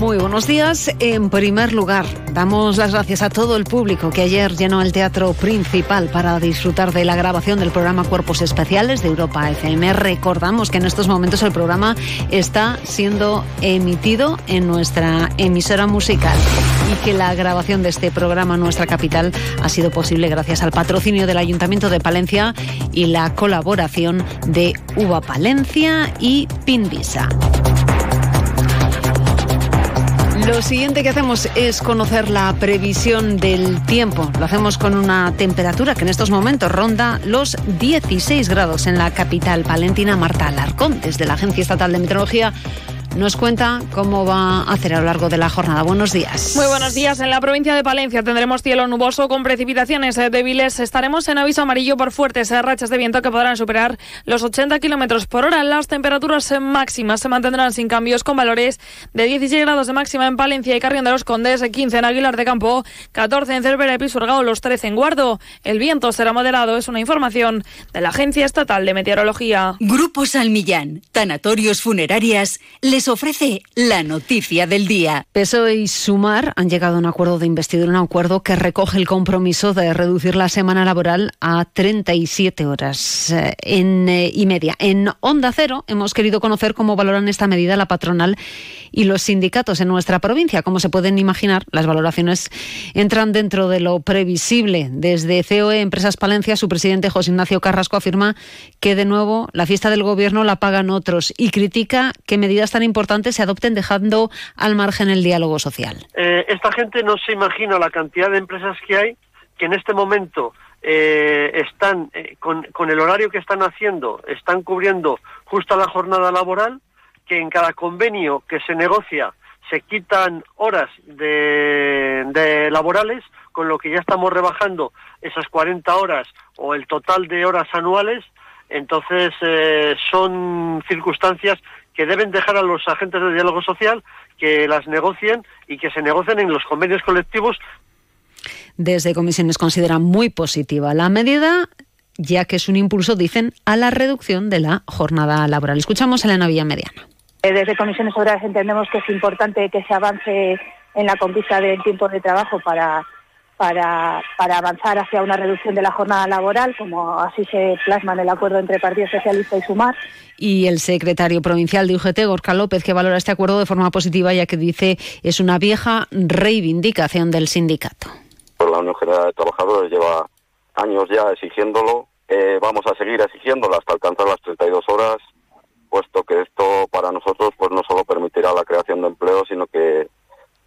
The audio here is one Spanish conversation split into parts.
Muy buenos días. En primer lugar, damos las gracias a todo el público que ayer llenó el teatro principal para disfrutar de la grabación del programa Cuerpos Especiales de Europa FM. Recordamos que en estos momentos el programa está siendo emitido en nuestra emisora musical y que la grabación de este programa en nuestra capital ha sido posible gracias al patrocinio del Ayuntamiento de Palencia y la colaboración de Uva Palencia y Pinvisa. Lo siguiente que hacemos es conocer la previsión del tiempo. Lo hacemos con una temperatura que en estos momentos ronda los 16 grados en la capital palentina. Marta Alarcón, desde la Agencia Estatal de Meteorología, nos cuenta cómo va a hacer a lo largo de la jornada. Buenos días. Muy buenos días. En la provincia de Palencia tendremos cielo nuboso con precipitaciones eh, débiles. Estaremos en aviso amarillo por fuertes eh, rachas de viento que podrán superar los 80 kilómetros por hora. Las temperaturas eh, máximas se mantendrán sin cambios con valores de 16 grados de máxima en Palencia y Carrión de los Condes, 15 en Aguilar de Campo, 14 en Cervera y Pisurgao, los 13 en Guardo. El viento será moderado. Es una información de la Agencia Estatal de Meteorología. Grupo Salmillán, Tanatorios Funerarias, les ofrece la noticia del día. PSOE y Sumar han llegado a un acuerdo de investidura, un acuerdo que recoge el compromiso de reducir la semana laboral a 37 horas eh, en, eh, y media. En Onda Cero hemos querido conocer cómo valoran esta medida la patronal y los sindicatos en nuestra provincia. Como se pueden imaginar, las valoraciones entran dentro de lo previsible. Desde COE Empresas Palencia, su presidente José Ignacio Carrasco afirma que de nuevo la fiesta del gobierno la pagan otros y critica que medidas tan importantes se adopten dejando al margen el diálogo social. Eh, esta gente no se imagina la cantidad de empresas que hay que en este momento eh, están eh, con, el horario que están haciendo, están cubriendo justo la jornada laboral, que en cada convenio que se negocia se quitan horas de, de laborales, con lo que ya estamos rebajando esas 40 horas o el total de horas anuales. Entonces, eh, son circunstancias que deben dejar a los agentes de diálogo social que las negocien y que se negocien en los convenios colectivos. Desde comisiones consideran muy positiva la medida ya que es un impulso, dicen, a la reducción de la jornada laboral. Escuchamos a Elena Villamediana. Eh, desde Comisiones Obreras entendemos que es importante que se avance en la conquista del tiempo de trabajo para, para, para avanzar hacia una reducción de la jornada laboral, como así se plasma en el acuerdo entre Partido Socialista y Sumar. Y el secretario provincial de UGT, Gorka López, que valora este acuerdo de forma positiva, ya que dice es una vieja reivindicación del sindicato. La Unión General de Trabajadores lleva años ya exigiéndolo. Eh, vamos a seguir exigiéndolo hasta alcanzar las 32 horas puesto que esto para nosotros pues no solo permitirá la creación de empleo, sino que,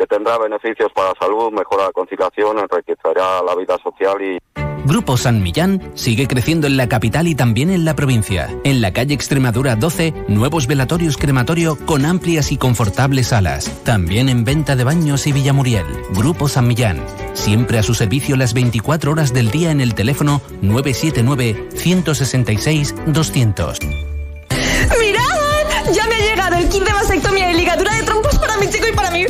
que tendrá beneficios para la salud, mejora la conciliación, enriquecerá la vida social y Grupo San Millán sigue creciendo en la capital y también en la provincia. En la calle Extremadura 12, nuevos velatorios crematorio con amplias y confortables salas. También en venta de baños y Villamuriel. Grupo San Millán. Siempre a su servicio las 24 horas del día en el teléfono 979 166 200. ¡Mirad! Ya me ha llegado el kit de vasectomía y ligadura de trompos para mi chico y para mí.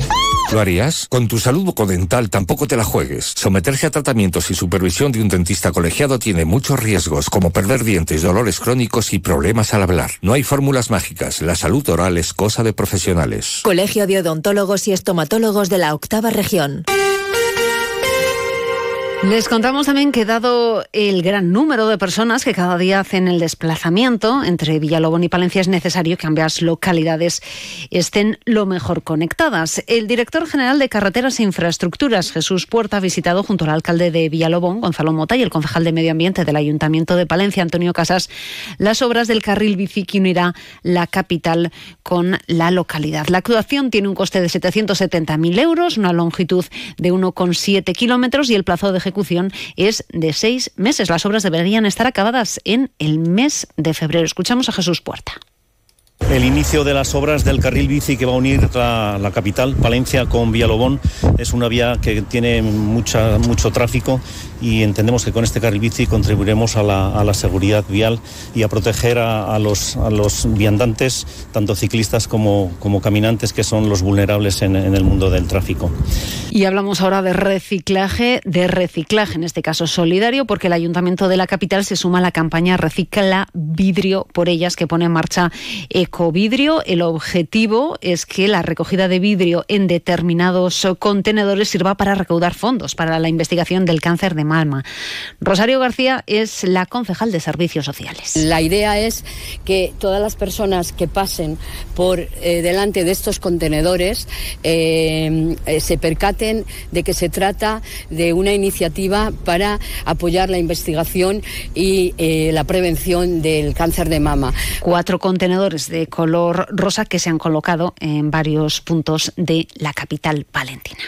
¿Lo harías? Con tu salud bucodental tampoco te la juegues. Someterse a tratamientos y supervisión de un dentista colegiado tiene muchos riesgos, como perder dientes, dolores crónicos y problemas al hablar. No hay fórmulas mágicas. La salud oral es cosa de profesionales. Colegio de Odontólogos y Estomatólogos de la Octava Región. Les contamos también que dado el gran número de personas que cada día hacen el desplazamiento entre Villalobón y Palencia es necesario que ambas localidades estén lo mejor conectadas. El director general de Carreteras e Infraestructuras, Jesús Puerta, ha visitado junto al alcalde de Villalobón, Gonzalo Mota, y el concejal de Medio Ambiente del Ayuntamiento de Palencia, Antonio Casas, las obras del carril bici que unirá la capital con la localidad. La actuación tiene un coste de 770.000 euros, una longitud de 1,7 kilómetros y el plazo de ejecución es de seis meses. Las obras deberían estar acabadas en el mes de febrero. Escuchamos a Jesús Puerta. El inicio de las obras del carril bici que va a unir la, capital, Palencia, con Villalobón, es una vía que tiene mucha, mucho tráfico y entendemos que con este carril bici contribuiremos a la, seguridad vial y a proteger a, los, a los viandantes, tanto ciclistas como, como caminantes, que son los vulnerables en, en el mundo del tráfico. Y hablamos ahora de reciclaje, de reciclaje, en este caso solidario, porque el Ayuntamiento de la capital se suma a la campaña Recicla Vidrio por ellas que pone en marcha Ecovidrio. El objetivo es que la recogida de vidrio en determinados contenedores sirva para recaudar fondos para la investigación del cáncer de mama. Rosario García es la concejal de Servicios Sociales. La idea es que todas las personas que pasen por eh, delante de estos contenedores eh, eh, se percaten de que se trata de una iniciativa para apoyar la investigación y la prevención del cáncer de mama. Cuatro contenedores de color rosa que se han colocado en varios puntos de la capital palentina.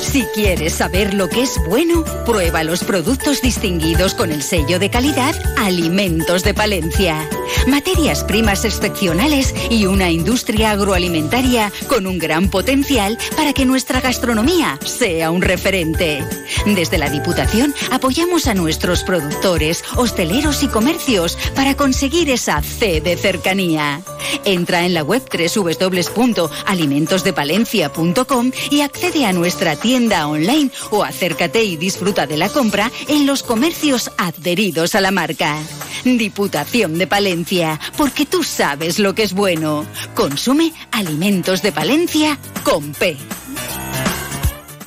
Si quieres saber lo que es bueno, prueba los productos distinguidos con el sello de calidad Alimentos de Palencia. Materias primas excepcionales y una industria agroalimentaria con un gran potencial para que nuestra gastronomía sea un referente. Desde la Diputación apoyamos a nuestros productores, hosteleros y comercios para conseguir esa C de cercanía. Entra en la web www.alimentosdepalencia.com y accede a nuestra tienda online o acércate y disfruta de la compra en los comercios adheridos a la marca. Diputación de Palencia, porque tú sabes lo que es bueno. Consume alimentos de Palencia con P.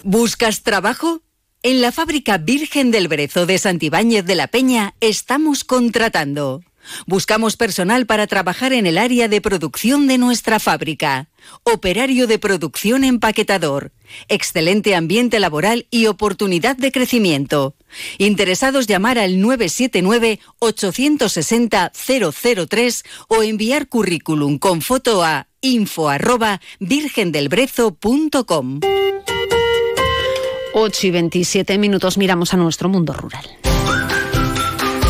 ¿Buscas trabajo? En la fábrica Virgen del Brezo de Santibáñez de la Peña estamos contratando. Buscamos personal para trabajar en el área de producción de nuestra fábrica. Operario de producción empaquetador. Excelente ambiente laboral y oportunidad de crecimiento. Interesados llamar al 979-860-003 o enviar currículum con foto a info virgendelbrezo.com. 8 y 27 minutos miramos a nuestro mundo rural.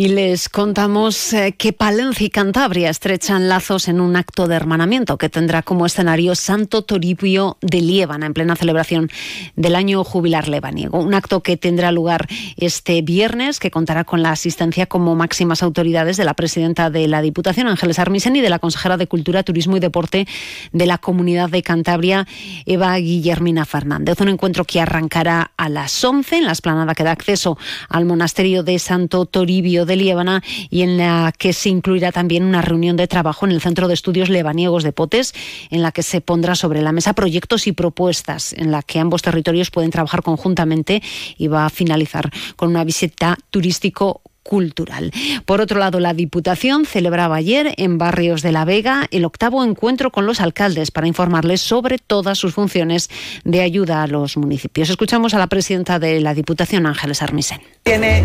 Y les contamos eh, que Palencia y Cantabria estrechan lazos en un acto de hermanamiento que tendrá como escenario Santo Toribio de Liébana en plena celebración del año jubilar lebaniego. Un acto que tendrá lugar este viernes, que contará con la asistencia como máximas autoridades de la presidenta de la Diputación, Ángeles Armisen, y de la consejera de Cultura, Turismo y Deporte de la Comunidad de Cantabria, Eva Guillermina Fernández. Un encuentro que arrancará a las 11 en la esplanada que da acceso al monasterio de Santo Toribio de Líbana y en la que se incluirá también una reunión de trabajo en el Centro de Estudios Lebaniegos de Potes, en la que se pondrá sobre la mesa proyectos y propuestas en la que ambos territorios pueden trabajar conjuntamente y va a finalizar con una visita turístico cultural. Por otro lado, la Diputación celebraba ayer en Barrios de la Vega el octavo encuentro con los alcaldes para informarles sobre todas sus funciones de ayuda a los municipios. Escuchamos a la presidenta de la Diputación, Ángeles Armisen. Tiene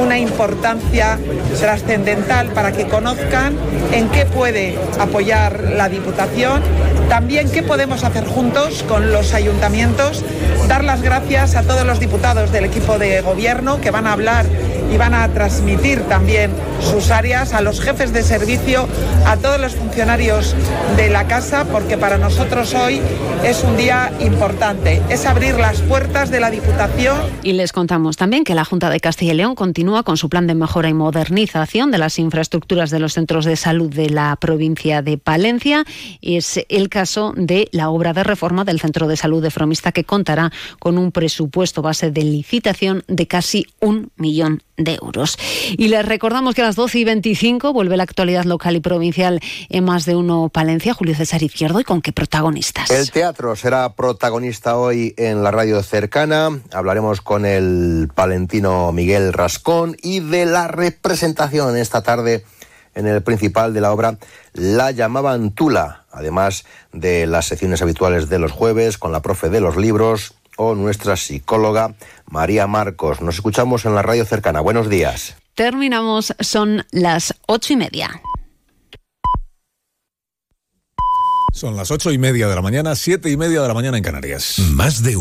una importancia trascendental para que conozcan en qué puede apoyar la Diputación, también qué podemos hacer juntos con los ayuntamientos, dar las gracias a todos los diputados del equipo de gobierno que van a hablar y van a transmitir también sus áreas a los jefes de servicio, a todos los funcionarios de la casa, porque para nosotros hoy es un día importante, es abrir las puertas de la Diputación. Y les contamos también que la Junta de Castilla y León continúa con su plan de mejora y modernización de las infraestructuras de los centros de salud de la provincia de Palencia. Es el caso de la obra de reforma del Centro de Salud de Fromista que contará con un presupuesto base de licitación de casi un millón Y les recordamos que a las 12 y 25 vuelve la actualidad local y provincial en más de uno Palencia. Julio César Izquierdo, ¿y con qué protagonistas? El teatro será protagonista hoy en la radio cercana. Hablaremos con el palentino Miguel Rascón y de la representación esta tarde en el principal de la obra La llamaban Tula, además de las secciones habituales de los jueves con la profe de los libros o nuestra psicóloga María Marcos. Nos escuchamos en la radio cercana. Buenos días. Terminamos, son las ocho y media. Son las ocho y media de la mañana, siete y media de la mañana en Canarias. Más de